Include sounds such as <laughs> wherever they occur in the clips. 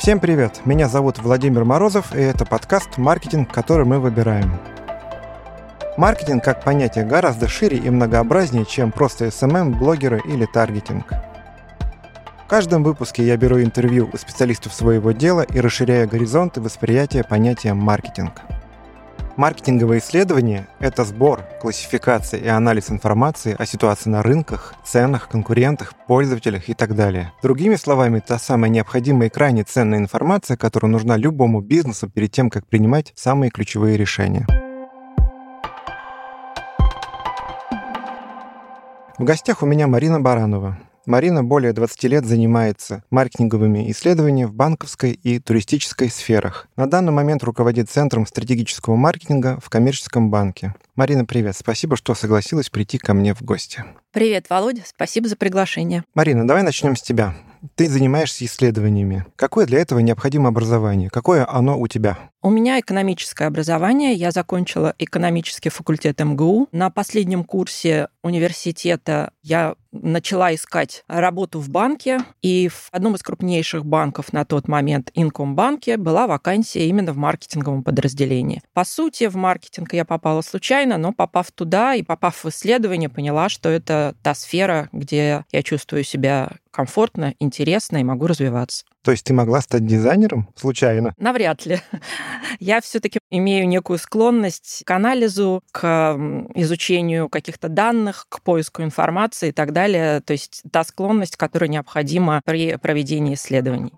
Всем привет! Меня зовут Владимир Морозов, и это подкаст «Маркетинг, который мы выбираем». Маркетинг как понятие гораздо шире и многообразнее, чем просто SMM, блогеры или таргетинг. В каждом выпуске я беру интервью у специалистов своего дела и расширяю горизонты восприятия понятия маркетинг – Маркетинговые исследования – это сбор, классификация и анализ информации о ситуации на рынках, ценах, конкурентах, пользователях и так далее. Другими словами, та самая необходимая и крайне ценная информация, которая нужна любому бизнесу перед тем, как принимать самые ключевые решения. В гостях у меня Марина Баранова, Марина более 20 лет занимается маркетинговыми исследованиями в банковской и туристической сферах. На данный момент руководит Центром стратегического маркетинга в коммерческом банке. Марина, привет. Спасибо, что согласилась прийти ко мне в гости. Привет, Володя. Спасибо за приглашение. Марина, давай начнем с тебя. Ты занимаешься исследованиями. Какое для этого необходимо образование? Какое оно у тебя? У меня экономическое образование. Я закончила экономический факультет МГУ. На последнем курсе университета я начала искать работу в банке, и в одном из крупнейших банков на тот момент, Инкомбанке, была вакансия именно в маркетинговом подразделении. По сути, в маркетинг я попала случайно, но попав туда и попав в исследование, поняла, что это та сфера, где я чувствую себя комфортно, интересно и могу развиваться. То есть ты могла стать дизайнером случайно? Навряд ли. Я все-таки имею некую склонность к анализу, к изучению каких-то данных, к поиску информации и так далее. То есть та склонность, которая необходима при проведении исследований.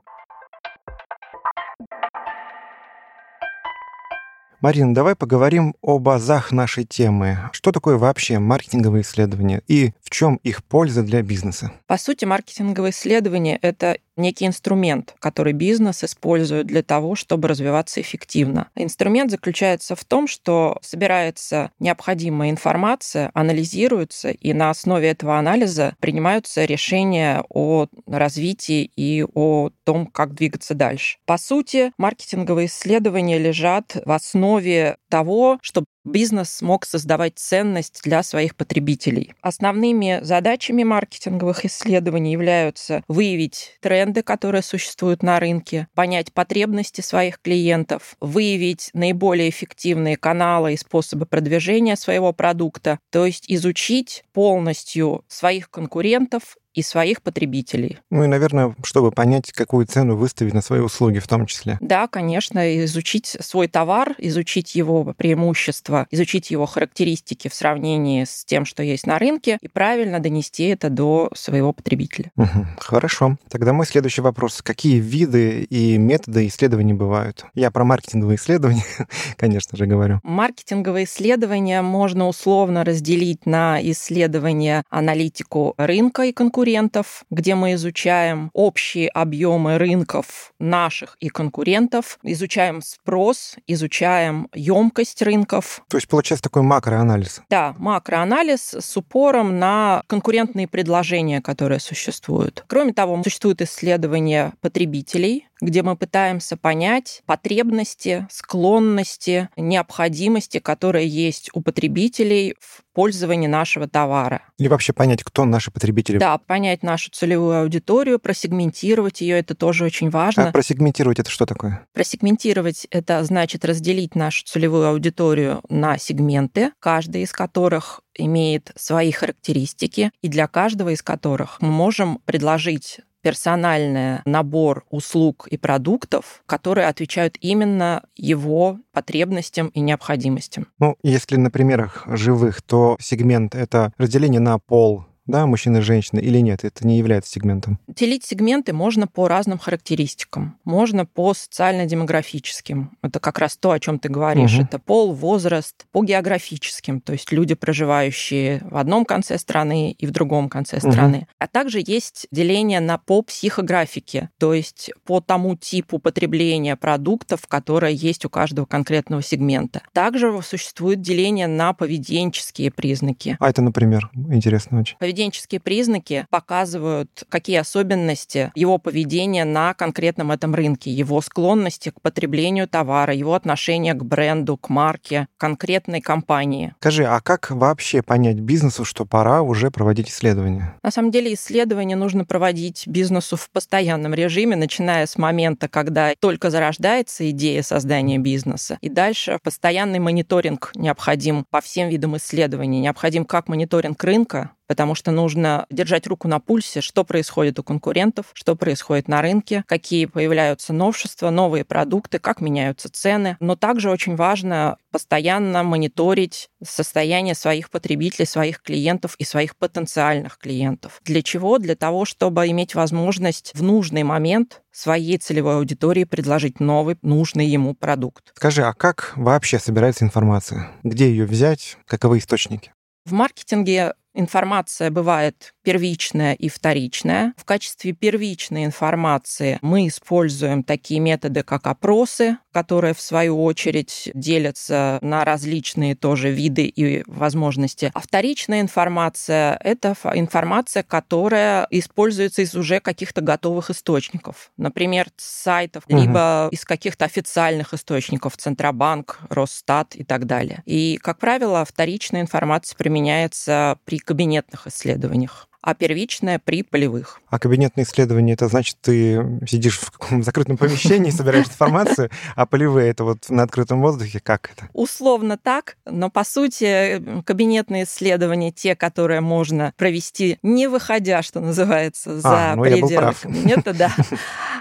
Марина, давай поговорим о базах нашей темы. Что такое вообще маркетинговые исследования и в чем их польза для бизнеса? По сути, маркетинговые исследования — это некий инструмент, который бизнес использует для того, чтобы развиваться эффективно. Инструмент заключается в том, что собирается необходимая информация, анализируется, и на основе этого анализа принимаются решения о развитии и о том, как двигаться дальше. По сути, маркетинговые исследования лежат в основе того, чтобы бизнес смог создавать ценность для своих потребителей. Основными задачами маркетинговых исследований являются выявить тренды, которые существуют на рынке, понять потребности своих клиентов, выявить наиболее эффективные каналы и способы продвижения своего продукта, то есть изучить полностью своих конкурентов и своих потребителей. Ну и, наверное, чтобы понять, какую цену выставить на свои услуги в том числе. Да, конечно, изучить свой товар, изучить его преимущества, изучить его характеристики в сравнении с тем, что есть на рынке, и правильно донести это до своего потребителя. Угу, хорошо. Тогда мой следующий вопрос. Какие виды и методы исследований бывают? Я про маркетинговые исследования, <laughs> конечно же, говорю. Маркетинговые исследования можно условно разделить на исследования аналитику рынка и конкуренции, конкурентов, где мы изучаем общие объемы рынков наших и конкурентов, изучаем спрос, изучаем емкость рынков. То есть получается такой макроанализ? Да, макроанализ с упором на конкурентные предложения, которые существуют. Кроме того, существуют исследования потребителей, где мы пытаемся понять потребности, склонности, необходимости, которые есть у потребителей в пользовании нашего товара. Или вообще понять, кто наши потребители. Да, понять нашу целевую аудиторию, просегментировать ее, это тоже очень важно. А просегментировать это что такое? Просегментировать это значит разделить нашу целевую аудиторию на сегменты, каждый из которых имеет свои характеристики, и для каждого из которых мы можем предложить персональный набор услуг и продуктов, которые отвечают именно его потребностям и необходимостям. Ну, если на примерах живых, то сегмент — это разделение на пол, да, мужчины и женщины, или нет, это не является сегментом? Делить сегменты можно по разным характеристикам. Можно по социально-демографическим. Это как раз то, о чем ты говоришь. Угу. Это пол, возраст, по географическим, то есть люди, проживающие в одном конце страны и в другом конце страны. Угу. А также есть деление на по психографике, то есть по тому типу потребления продуктов, которое есть у каждого конкретного сегмента. Также существует деление на поведенческие признаки. А это, например, интересно очень Поведенческие признаки показывают, какие особенности его поведения на конкретном этом рынке, его склонности к потреблению товара, его отношение к бренду, к марке, конкретной компании. Скажи, а как вообще понять бизнесу, что пора уже проводить исследования? На самом деле исследования нужно проводить бизнесу в постоянном режиме, начиная с момента, когда только зарождается идея создания бизнеса. И дальше постоянный мониторинг необходим по всем видам исследований. Необходим как мониторинг рынка, потому что нужно держать руку на пульсе, что происходит у конкурентов, что происходит на рынке, какие появляются новшества, новые продукты, как меняются цены. Но также очень важно постоянно мониторить состояние своих потребителей, своих клиентов и своих потенциальных клиентов. Для чего? Для того, чтобы иметь возможность в нужный момент своей целевой аудитории предложить новый, нужный ему продукт. Скажи, а как вообще собирается информация? Где ее взять? Каковы источники? В маркетинге информация бывает первичная и вторичная. В качестве первичной информации мы используем такие методы, как опросы, которые, в свою очередь, делятся на различные тоже виды и возможности. А вторичная информация — это информация, которая используется из уже каких-то готовых источников. Например, с сайтов, угу. либо из каких-то официальных источников, Центробанк, Росстат и так далее. И, как правило, вторичная информация применяется при кабинетных исследованиях а первичная при полевых. А кабинетные исследования, это значит, ты сидишь в каком закрытом помещении, собираешь информацию, а полевые это вот на открытом воздухе, как это? Условно так, но по сути кабинетные исследования, те, которые можно провести, не выходя, что называется, за а, ну пределы кабинета, да.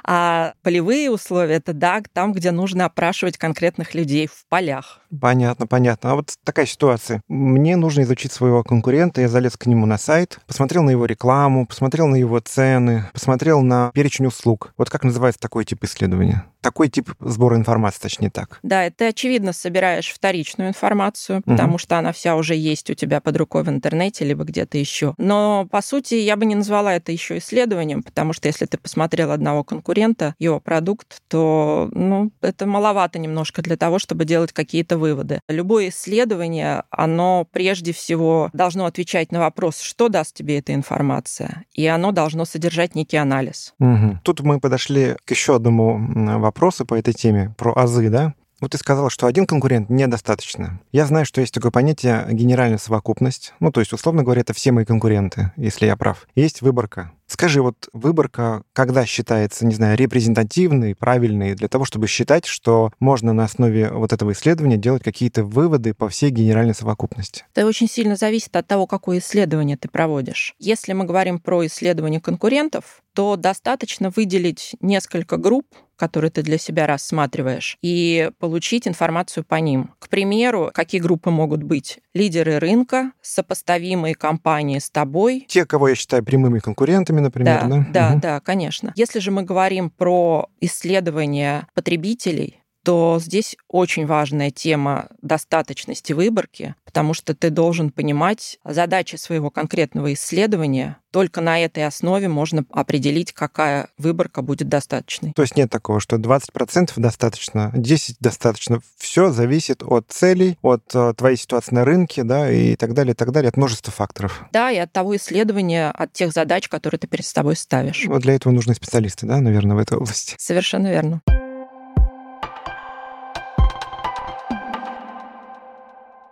А полевые условия это да, там, где нужно опрашивать конкретных людей в полях. Понятно, понятно. А вот такая ситуация. Мне нужно изучить своего конкурента, я залез к нему на сайт, посмотрел на его рекламу, посмотрел на его цены, посмотрел на перечень услуг. Вот как называется такой тип исследования? такой тип сбора информации, точнее так. Да, ты, очевидно, собираешь вторичную информацию, угу. потому что она вся уже есть у тебя под рукой в интернете, либо где-то еще. Но, по сути, я бы не назвала это еще исследованием, потому что если ты посмотрел одного конкурента, его продукт, то ну, это маловато немножко для того, чтобы делать какие-то выводы. Любое исследование, оно прежде всего должно отвечать на вопрос, что даст тебе эта информация, и оно должно содержать некий анализ. Угу. Тут мы подошли к еще одному вопросу по этой теме, про азы, да? Вот ты сказала, что один конкурент недостаточно. Я знаю, что есть такое понятие генеральная совокупность. Ну, то есть, условно говоря, это все мои конкуренты, если я прав. Есть выборка. Скажи, вот выборка, когда считается, не знаю, репрезентативной, правильной, для того, чтобы считать, что можно на основе вот этого исследования делать какие-то выводы по всей генеральной совокупности? Это очень сильно зависит от того, какое исследование ты проводишь. Если мы говорим про исследование конкурентов, то достаточно выделить несколько групп, которые ты для себя рассматриваешь, и получить информацию по ним. К примеру, какие группы могут быть? Лидеры рынка, сопоставимые компании с тобой. Те, кого я считаю прямыми конкурентами, например, да? Да, да, угу. да, конечно. Если же мы говорим про исследования потребителей, то здесь очень важная тема достаточности выборки, потому что ты должен понимать задачи своего конкретного исследования. Только на этой основе можно определить, какая выборка будет достаточной. То есть нет такого, что 20% достаточно, 10% достаточно. Все зависит от целей, от э, твоей ситуации на рынке, да, и так далее, и так далее, от множества факторов. Да, и от того исследования, от тех задач, которые ты перед собой ставишь. Вот для этого нужны специалисты, да, наверное, в этой области. Совершенно верно.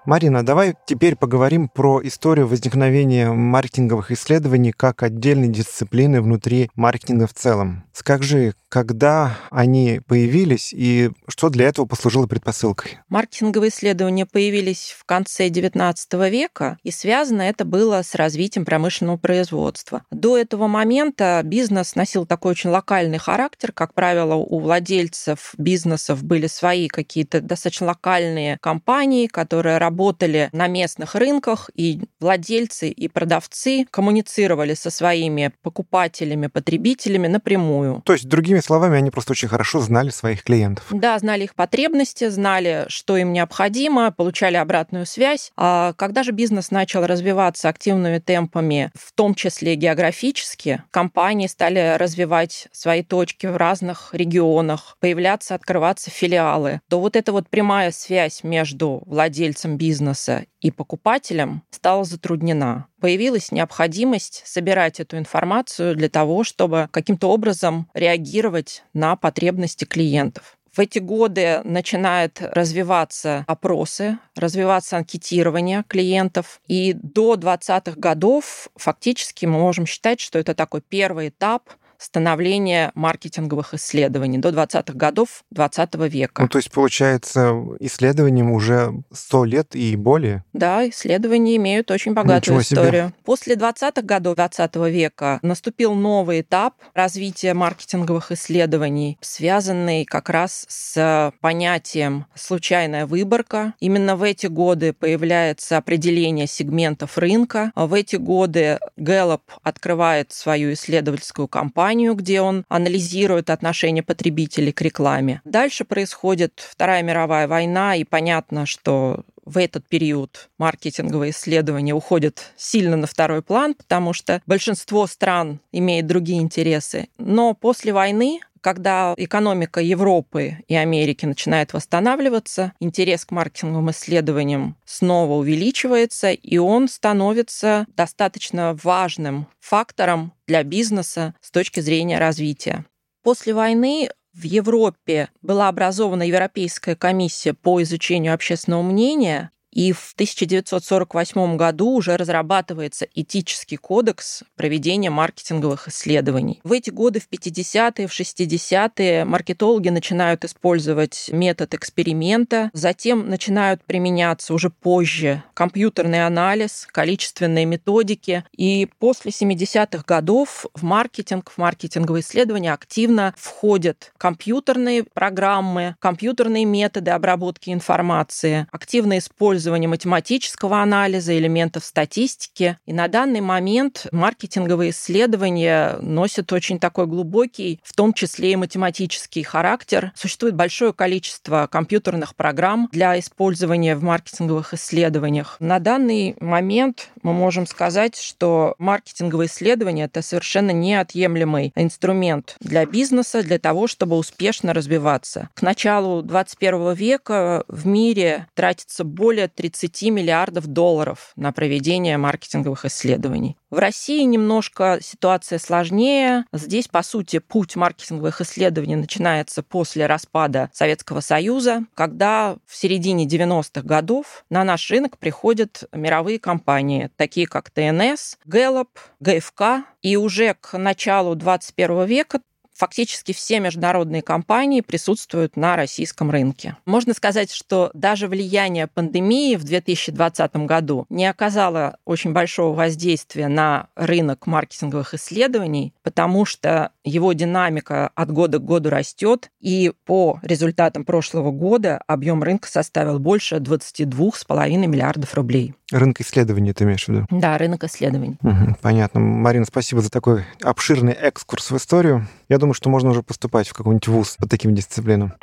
Марина, давай теперь поговорим про историю возникновения маркетинговых исследований как отдельной дисциплины внутри маркетинга в целом. Скажи, когда они появились и что для этого послужило предпосылкой? Маркетинговые исследования появились в конце XIX века, и связано это было с развитием промышленного производства. До этого момента бизнес носил такой очень локальный характер. Как правило, у владельцев бизнесов были свои какие-то достаточно локальные компании, которые работали на местных рынках, и владельцы и продавцы коммуницировали со своими покупателями, потребителями напрямую. То есть, другими словами, они просто очень хорошо знали своих клиентов. Да, знали их потребности, знали, что им необходимо, получали обратную связь. А когда же бизнес начал развиваться активными темпами, в том числе географически, компании стали развивать свои точки в разных регионах, появляться, открываться филиалы, то вот эта вот прямая связь между владельцем бизнеса и покупателям стала затруднена. Появилась необходимость собирать эту информацию для того, чтобы каким-то образом реагировать на потребности клиентов. В эти годы начинают развиваться опросы, развиваться анкетирование клиентов. И до 20-х годов фактически мы можем считать, что это такой первый этап становления маркетинговых исследований до 20-х годов 20 века. Ну, то есть, получается, исследованиям уже 100 лет и более? Да, исследования имеют очень богатую Ничего историю. Себе. После 20-х годов 20 века наступил новый этап развития маркетинговых исследований, связанный как раз с понятием «случайная выборка». Именно в эти годы появляется определение сегментов рынка. В эти годы Gallup открывает свою исследовательскую кампанию, компанию, где он анализирует отношение потребителей к рекламе. Дальше происходит Вторая мировая война, и понятно, что в этот период маркетинговые исследования уходят сильно на второй план, потому что большинство стран имеет другие интересы. Но после войны когда экономика Европы и Америки начинает восстанавливаться, интерес к маркетинговым исследованиям снова увеличивается, и он становится достаточно важным фактором для бизнеса с точки зрения развития. После войны в Европе была образована Европейская комиссия по изучению общественного мнения, и в 1948 году уже разрабатывается этический кодекс проведения маркетинговых исследований. В эти годы, в 50-е, в 60-е, маркетологи начинают использовать метод эксперимента, затем начинают применяться уже позже компьютерный анализ, количественные методики. И после 70-х годов в маркетинг, в маркетинговые исследования активно входят компьютерные программы, компьютерные методы обработки информации, активно используют использование математического анализа, элементов статистики. И на данный момент маркетинговые исследования носят очень такой глубокий, в том числе и математический характер. Существует большое количество компьютерных программ для использования в маркетинговых исследованиях. На данный момент мы можем сказать, что маркетинговые исследования это совершенно неотъемлемый инструмент для бизнеса, для того, чтобы успешно развиваться. К началу 21 века в мире тратится более 30 миллиардов долларов на проведение маркетинговых исследований. В России немножко ситуация сложнее. Здесь, по сути, путь маркетинговых исследований начинается после распада Советского Союза, когда в середине 90-х годов на наш рынок приходят мировые компании, такие как ТНС, Gallup, ГФК, и уже к началу 21 века фактически все международные компании присутствуют на российском рынке. Можно сказать, что даже влияние пандемии в 2020 году не оказало очень большого воздействия на рынок маркетинговых исследований, потому что его динамика от года к году растет, и по результатам прошлого года объем рынка составил больше 22,5 миллиардов рублей. Рынок исследований ты имеешь в виду? Да, рынок исследований. Угу, понятно. Марина, спасибо за такой обширный экскурс в историю. Я думаю, что можно уже поступать в какой-нибудь вуз по таким дисциплинам.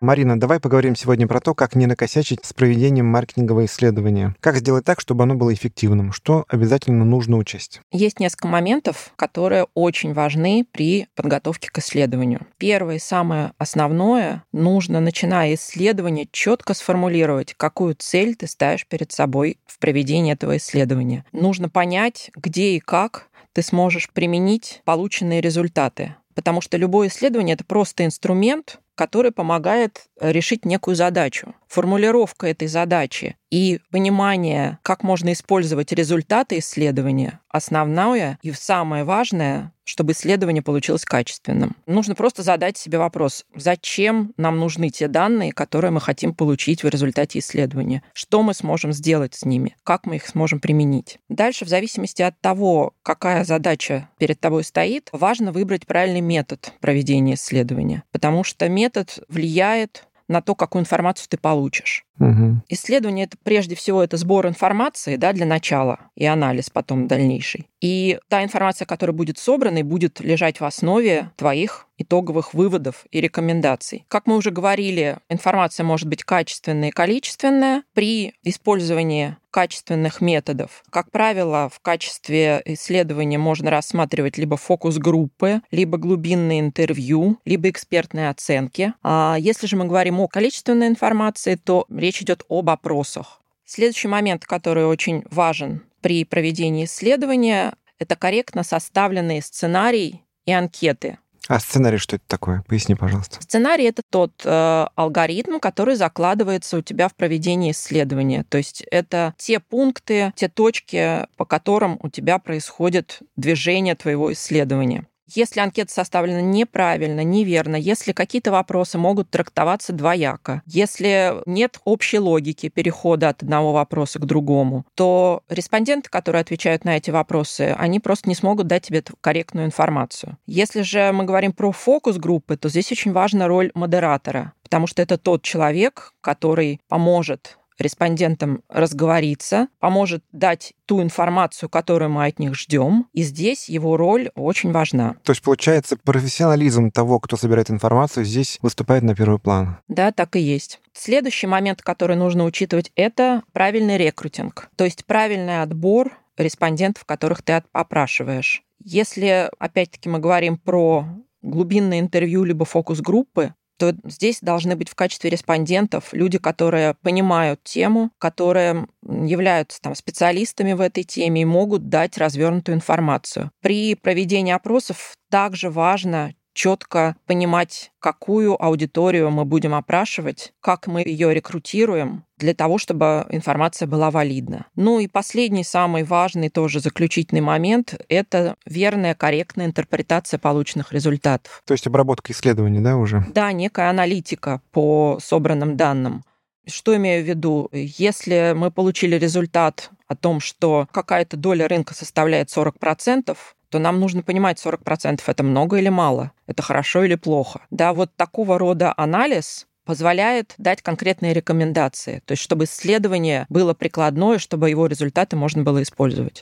Марина, давай поговорим сегодня про то, как не накосячить с проведением маркетингового исследования. Как сделать так, чтобы оно было эффективным? Что обязательно нужно учесть? Есть несколько моментов, которые очень важны при подготовке к исследованию. Первое, самое основное, нужно, начиная исследование, четко сформулировать, какую цель ты ставишь перед собой в проведении этого исследования. Нужно понять, где и как ты сможешь применить полученные результаты. Потому что любое исследование — это просто инструмент, который помогает решить некую задачу. Формулировка этой задачи и понимание, как можно использовать результаты исследования, основное и самое важное, чтобы исследование получилось качественным. Нужно просто задать себе вопрос, зачем нам нужны те данные, которые мы хотим получить в результате исследования, что мы сможем сделать с ними, как мы их сможем применить. Дальше, в зависимости от того, какая задача перед тобой стоит, важно выбрать правильный метод проведения исследования, потому что метод влияет на то, какую информацию ты получишь. Угу. Исследование это прежде всего это сбор информации, да, для начала и анализ потом дальнейший. И та информация, которая будет собрана, будет лежать в основе твоих итоговых выводов и рекомендаций. Как мы уже говорили, информация может быть качественная и количественная. При использовании качественных методов. Как правило, в качестве исследования можно рассматривать либо фокус-группы, либо глубинные интервью, либо экспертные оценки. А если же мы говорим о количественной информации, то речь идет об опросах. Следующий момент, который очень важен при проведении исследования, это корректно составленный сценарий и анкеты. А сценарий что это такое? Поясни, пожалуйста. Сценарий это тот э, алгоритм, который закладывается у тебя в проведении исследования. То есть это те пункты, те точки, по которым у тебя происходит движение твоего исследования. Если анкета составлена неправильно, неверно, если какие-то вопросы могут трактоваться двояко, если нет общей логики перехода от одного вопроса к другому, то респонденты, которые отвечают на эти вопросы, они просто не смогут дать тебе корректную информацию. Если же мы говорим про фокус группы, то здесь очень важна роль модератора, потому что это тот человек, который поможет респондентам разговориться, поможет дать ту информацию, которую мы от них ждем. И здесь его роль очень важна. То есть, получается, профессионализм того, кто собирает информацию, здесь выступает на первый план. Да, так и есть. Следующий момент, который нужно учитывать, это правильный рекрутинг, то есть правильный отбор респондентов, которых ты опрашиваешь. Если, опять-таки, мы говорим про глубинное интервью либо фокус-группы, то здесь должны быть в качестве респондентов люди, которые понимают тему, которые являются там, специалистами в этой теме и могут дать развернутую информацию. При проведении опросов также важно четко понимать, какую аудиторию мы будем опрашивать, как мы ее рекрутируем, для того, чтобы информация была валидна. Ну и последний, самый важный тоже заключительный момент — это верная, корректная интерпретация полученных результатов. То есть обработка исследований, да, уже? Да, некая аналитика по собранным данным. Что имею в виду? Если мы получили результат о том, что какая-то доля рынка составляет 40%, то нам нужно понимать, 40% это много или мало, это хорошо или плохо. Да, вот такого рода анализ позволяет дать конкретные рекомендации, то есть чтобы исследование было прикладное, чтобы его результаты можно было использовать.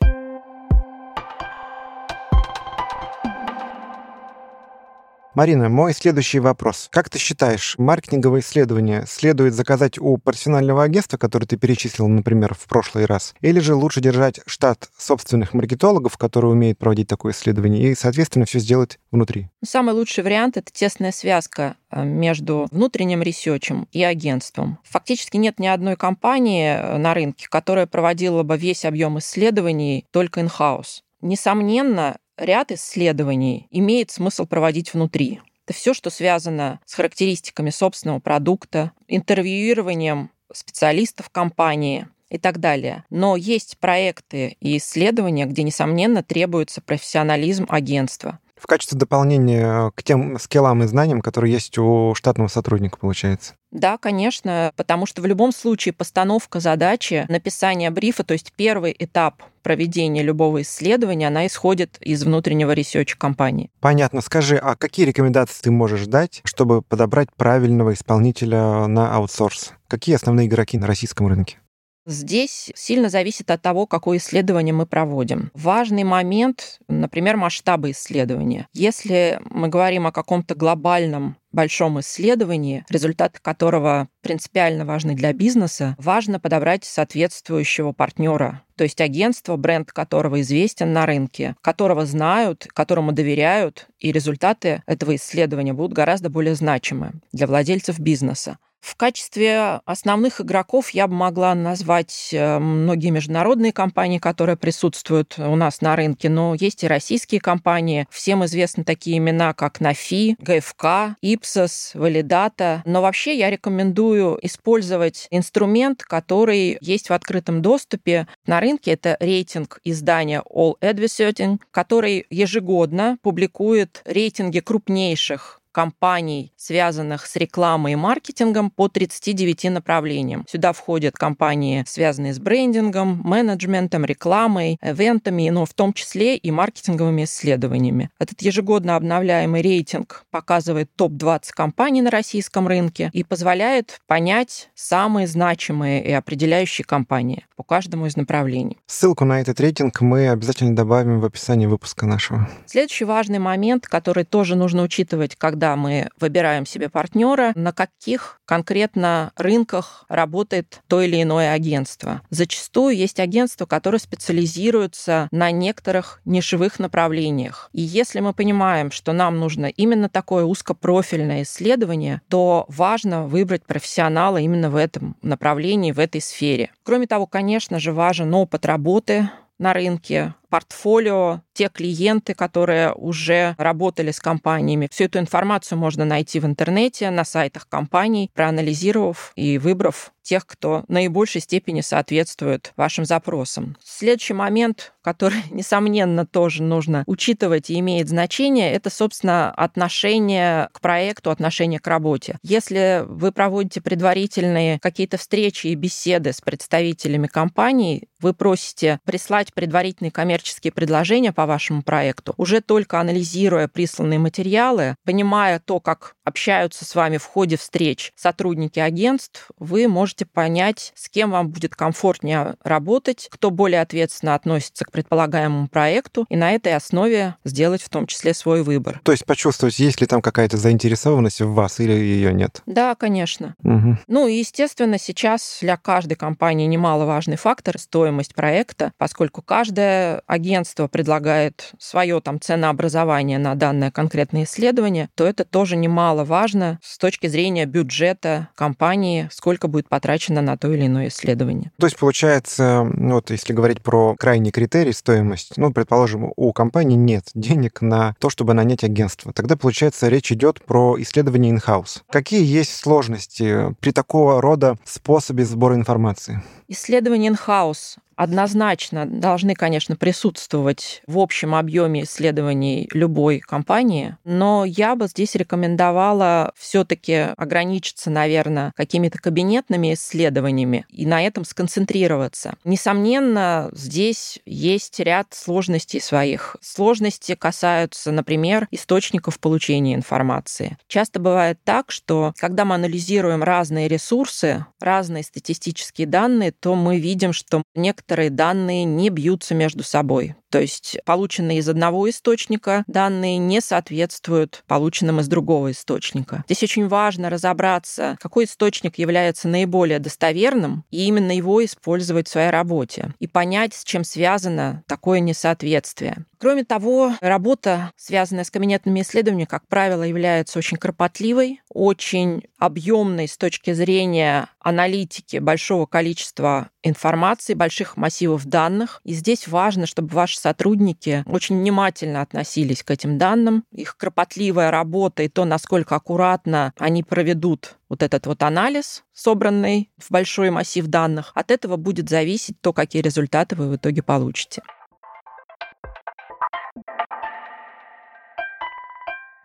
Марина, мой следующий вопрос. Как ты считаешь, маркетинговое исследование следует заказать у профессионального агентства, которое ты перечислил, например, в прошлый раз, или же лучше держать штат собственных маркетологов, которые умеют проводить такое исследование, и, соответственно, все сделать внутри? Самый лучший вариант — это тесная связка э, между внутренним ресерчем и агентством. Фактически нет ни одной компании э, на рынке, которая проводила бы весь объем исследований только in-house. Несомненно, ряд исследований имеет смысл проводить внутри. Это все, что связано с характеристиками собственного продукта, интервьюированием специалистов компании и так далее. Но есть проекты и исследования, где, несомненно, требуется профессионализм агентства в качестве дополнения к тем skill ам и знаниям, которые есть у штатного сотрудника, получается. Да, конечно, потому что в любом случае постановка задачи, написание брифа, то есть первый этап проведения любого исследования, она исходит из внутреннего research а компании. Понятно. Скажи, а какие рекомендации ты можешь дать, чтобы подобрать правильного исполнителя на аутсорс? Какие основные игроки на российском рынке? Здесь сильно зависит от того, какое исследование мы проводим. Важный момент, например, масштабы исследования. Если мы говорим о каком-то глобальном большом исследовании, результаты которого принципиально важны для бизнеса, важно подобрать соответствующего партнера, то есть агентство, бренд которого известен на рынке, которого знают, которому доверяют, и результаты этого исследования будут гораздо более значимы для владельцев бизнеса. В качестве основных игроков я бы могла назвать э, многие международные компании, которые присутствуют у нас на рынке, но есть и российские компании. Всем известны такие имена, как Нафи, ГФК, Ipsos, Validata. Но вообще я рекомендую использовать инструмент, который есть в открытом доступе на рынке. Это рейтинг издания All Advertising, который ежегодно публикует рейтинги крупнейших компаний, связанных с рекламой и маркетингом по 39 направлениям. Сюда входят компании, связанные с брендингом, менеджментом, рекламой, ивентами, но в том числе и маркетинговыми исследованиями. Этот ежегодно обновляемый рейтинг показывает топ-20 компаний на российском рынке и позволяет понять самые значимые и определяющие компании по каждому из направлений. Ссылку на этот рейтинг мы обязательно добавим в описании выпуска нашего. Следующий важный момент, который тоже нужно учитывать, когда мы выбираем себе партнера, на каких конкретно рынках работает то или иное агентство. Зачастую есть агентства, которые специализируются на некоторых нишевых направлениях. И если мы понимаем, что нам нужно именно такое узкопрофильное исследование, то важно выбрать профессионала именно в этом направлении, в этой сфере. Кроме того, конечно же, важен опыт работы на рынке, портфолио, те клиенты, которые уже работали с компаниями. Всю эту информацию можно найти в интернете, на сайтах компаний, проанализировав и выбрав тех, кто наибольшей степени соответствует вашим запросам. Следующий момент, который, <laughs> несомненно, тоже нужно учитывать и имеет значение, это, собственно, отношение к проекту, отношение к работе. Если вы проводите предварительные какие-то встречи и беседы с представителями компаний, вы просите прислать предварительный коммерческий коммерческие предложения по вашему проекту, уже только анализируя присланные материалы, понимая то, как общаются с вами в ходе встреч сотрудники агентств, вы можете понять, с кем вам будет комфортнее работать, кто более ответственно относится к предполагаемому проекту, и на этой основе сделать в том числе свой выбор. То есть почувствовать, есть ли там какая-то заинтересованность в вас или ее нет? Да, конечно. Угу. Ну и, естественно, сейчас для каждой компании немаловажный фактор стоимость проекта, поскольку каждая агентство предлагает свое там ценообразование на данное конкретное исследование, то это тоже немаловажно с точки зрения бюджета компании, сколько будет потрачено на то или иное исследование. То есть, получается, ну вот если говорить про крайний критерий стоимость, ну, предположим, у компании нет денег на то, чтобы нанять агентство. Тогда, получается, речь идет про исследование in-house. Какие есть сложности при такого рода способе сбора информации? Исследование in-house однозначно должны, конечно, присутствовать в общем объеме исследований любой компании, но я бы здесь рекомендовала все-таки ограничиться, наверное, какими-то кабинетными исследованиями и на этом сконцентрироваться. Несомненно, здесь есть ряд сложностей своих. Сложности касаются, например, источников получения информации. Часто бывает так, что когда мы анализируем разные ресурсы, разные статистические данные, то мы видим, что некоторые некоторые данные не бьются между собой. То есть полученные из одного источника данные не соответствуют полученным из другого источника. Здесь очень важно разобраться, какой источник является наиболее достоверным, и именно его использовать в своей работе, и понять, с чем связано такое несоответствие. Кроме того, работа, связанная с кабинетными исследованиями, как правило, является очень кропотливой, очень объемной с точки зрения аналитики большого количества информации, больших массивов данных. И здесь важно, чтобы ваши сотрудники очень внимательно относились к этим данным. Их кропотливая работа и то, насколько аккуратно они проведут вот этот вот анализ, собранный в большой массив данных, от этого будет зависеть то, какие результаты вы в итоге получите.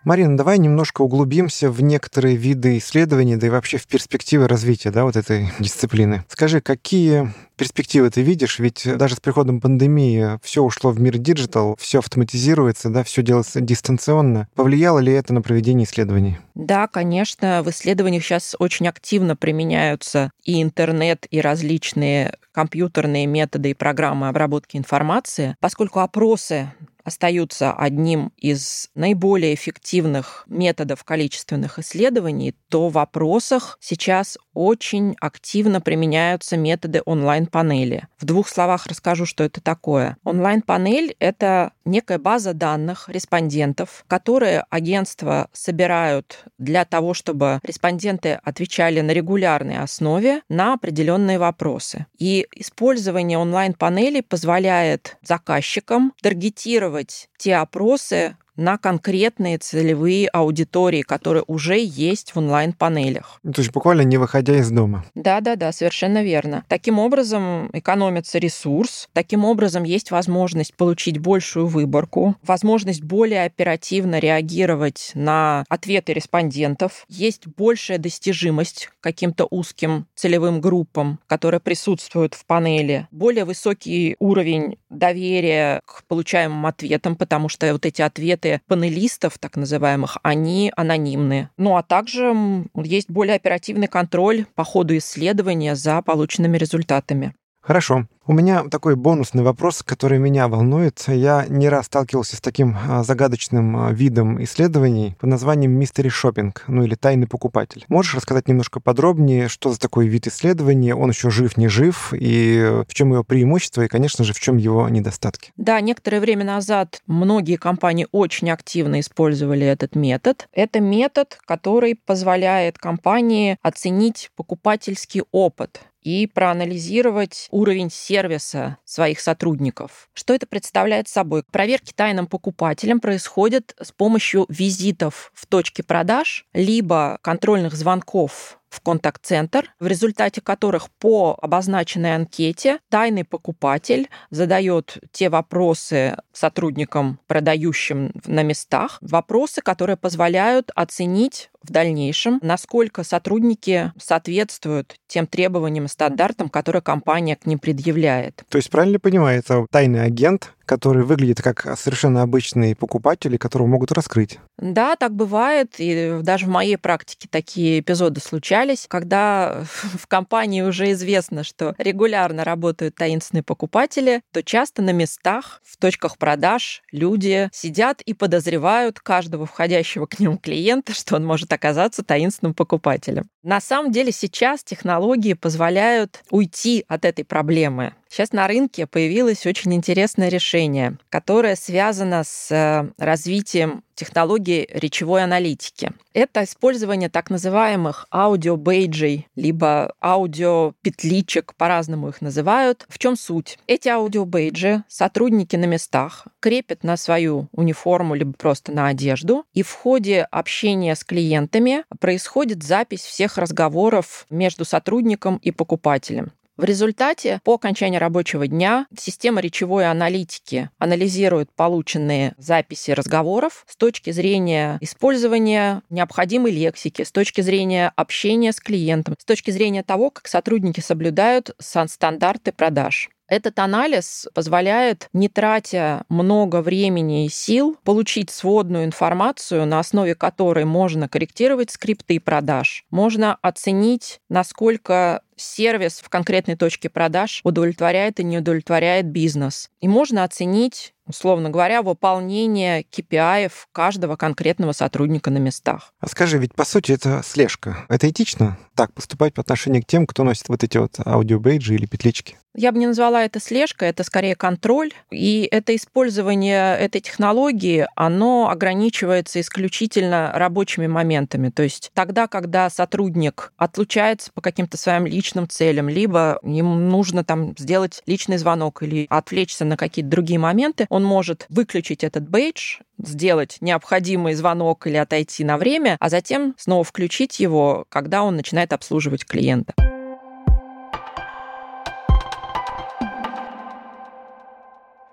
Марина, давай немножко углубимся в некоторые виды исследований, да и вообще в перспективы развития да, вот этой <laughs> дисциплины. Скажи, какие перспективы ты видишь? Ведь даже с приходом пандемии все ушло в мир digital, все автоматизируется, да, все делается дистанционно. Повлияло ли это на проведение исследований? Да, конечно, в исследованиях сейчас очень активно применяются и интернет, и различные компьютерные методы и программы обработки информации, поскольку опросы остаются одним из наиболее эффективных методов количественных исследований, то в вопросах сейчас очень активно применяются методы онлайн-панели. В двух словах расскажу, что это такое. Онлайн-панель — это некая база данных респондентов, которые агентства собирают для того, чтобы респонденты отвечали на регулярной основе на определенные вопросы. И использование онлайн-панелей позволяет заказчикам таргетировать те опросы, на конкретные целевые аудитории, которые уже есть в онлайн-панелях. То есть буквально не выходя из дома. Да-да-да, совершенно верно. Таким образом экономится ресурс, таким образом есть возможность получить большую выборку, возможность более оперативно реагировать на ответы респондентов, есть большая достижимость каким-то узким целевым группам, которые присутствуют в панели, более высокий уровень доверия к получаемым ответам, потому что вот эти ответы ответы панелистов, так называемых, они анонимны. Ну а также есть более оперативный контроль по ходу исследования за полученными результатами. Хорошо. У меня такой бонусный вопрос, который меня волнует. Я не раз сталкивался с таким а, загадочным а, видом исследований под названием мистери шопинг, ну или тайный покупатель. Можешь рассказать немножко подробнее, что за такой вид исследования, он еще жив, не жив, и в чем его преимущество, и, конечно же, в чем его недостатки? Да, некоторое время назад многие компании очень активно использовали этот метод. Это метод, который позволяет компании оценить покупательский опыт и проанализировать уровень сервиса своих сотрудников. Что это представляет собой? Проверки тайным покупателям происходят с помощью визитов в точке продаж, либо контрольных звонков в контакт-центр, в результате которых по обозначенной анкете тайный покупатель задает те вопросы сотрудникам, продающим на местах, вопросы, которые позволяют оценить в дальнейшем, насколько сотрудники соответствуют тем требованиям и стандартам, которые компания к ним предъявляет. То есть, правильно понимаю, это тайный агент, который выглядит как совершенно обычный покупатель, которого могут раскрыть. Да, так бывает. И даже в моей практике такие эпизоды случались, когда <laughs> в компании уже известно, что регулярно работают таинственные покупатели, то часто на местах, в точках продаж люди сидят и подозревают каждого входящего к ним клиента, <laughs> что он может оказаться таинственным покупателем. На самом деле сейчас технологии позволяют уйти от этой проблемы. Сейчас на рынке появилось очень интересное решение, которое связано с э, развитием технологии речевой аналитики. Это использование так называемых аудиобейджей, либо аудиопетличек, по-разному их называют. В чем суть? Эти аудиобейджи сотрудники на местах крепят на свою униформу, либо просто на одежду, и в ходе общения с клиентами происходит запись всех разговоров между сотрудником и покупателем. В результате, по окончании рабочего дня, система речевой аналитики анализирует полученные записи разговоров с точки зрения использования необходимой лексики, с точки зрения общения с клиентом, с точки зрения того, как сотрудники соблюдают стандарты продаж. Этот анализ позволяет, не тратя много времени и сил, получить сводную информацию, на основе которой можно корректировать скрипты продаж. Можно оценить, насколько сервис в конкретной точке продаж удовлетворяет и не удовлетворяет бизнес. И можно оценить условно говоря, выполнение KPI каждого конкретного сотрудника на местах. А скажи, ведь по сути это слежка. Это этично так поступать по отношению к тем, кто носит вот эти вот аудиобейджи или петлички? Я бы не назвала это слежкой, это скорее контроль. И это использование этой технологии, оно ограничивается исключительно рабочими моментами. То есть тогда, когда сотрудник отлучается по каким-то своим личным целям, либо ему нужно там сделать личный звонок или отвлечься на какие-то другие моменты, он может выключить этот бейдж, сделать необходимый звонок или отойти на время, а затем снова включить его, когда он начинает обслуживать клиента.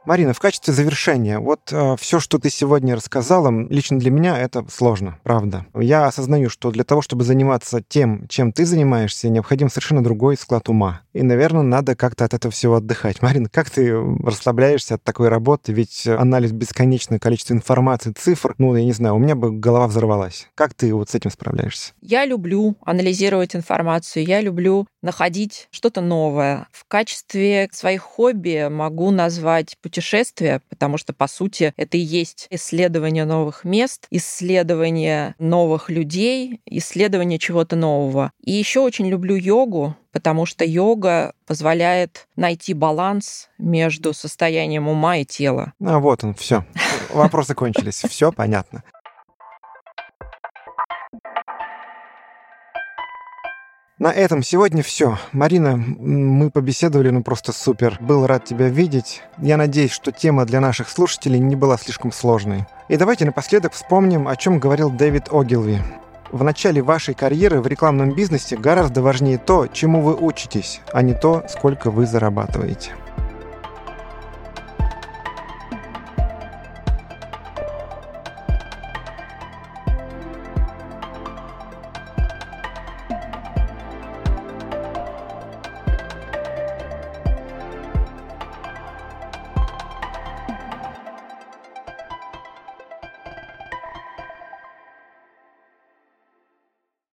Марина, в качестве завершения, вот э, все, что ты сегодня рассказала, лично для меня это сложно, правда. Я осознаю, что для того, чтобы заниматься тем, чем ты занимаешься, необходим совершенно другой склад ума. И, наверное, надо как-то от этого всего отдыхать. Марина, как ты расслабляешься от такой работы? Ведь анализ бесконечное количество информации, цифр, ну, я не знаю, у меня бы голова взорвалась. Как ты вот с этим справляешься? Я люблю анализировать информацию, я люблю находить что-то новое. В качестве своих хобби могу назвать путешествия, потому что, по сути, это и есть исследование новых мест, исследование новых людей, исследование чего-то нового. И еще очень люблю йогу, потому что йога позволяет найти баланс между состоянием ума и тела. А вот он, все. Вопросы кончились. Все понятно. На этом сегодня все. Марина, мы побеседовали, ну просто супер. Был рад тебя видеть. Я надеюсь, что тема для наших слушателей не была слишком сложной. И давайте напоследок вспомним, о чем говорил Дэвид Огилви. В начале вашей карьеры в рекламном бизнесе гораздо важнее то, чему вы учитесь, а не то, сколько вы зарабатываете.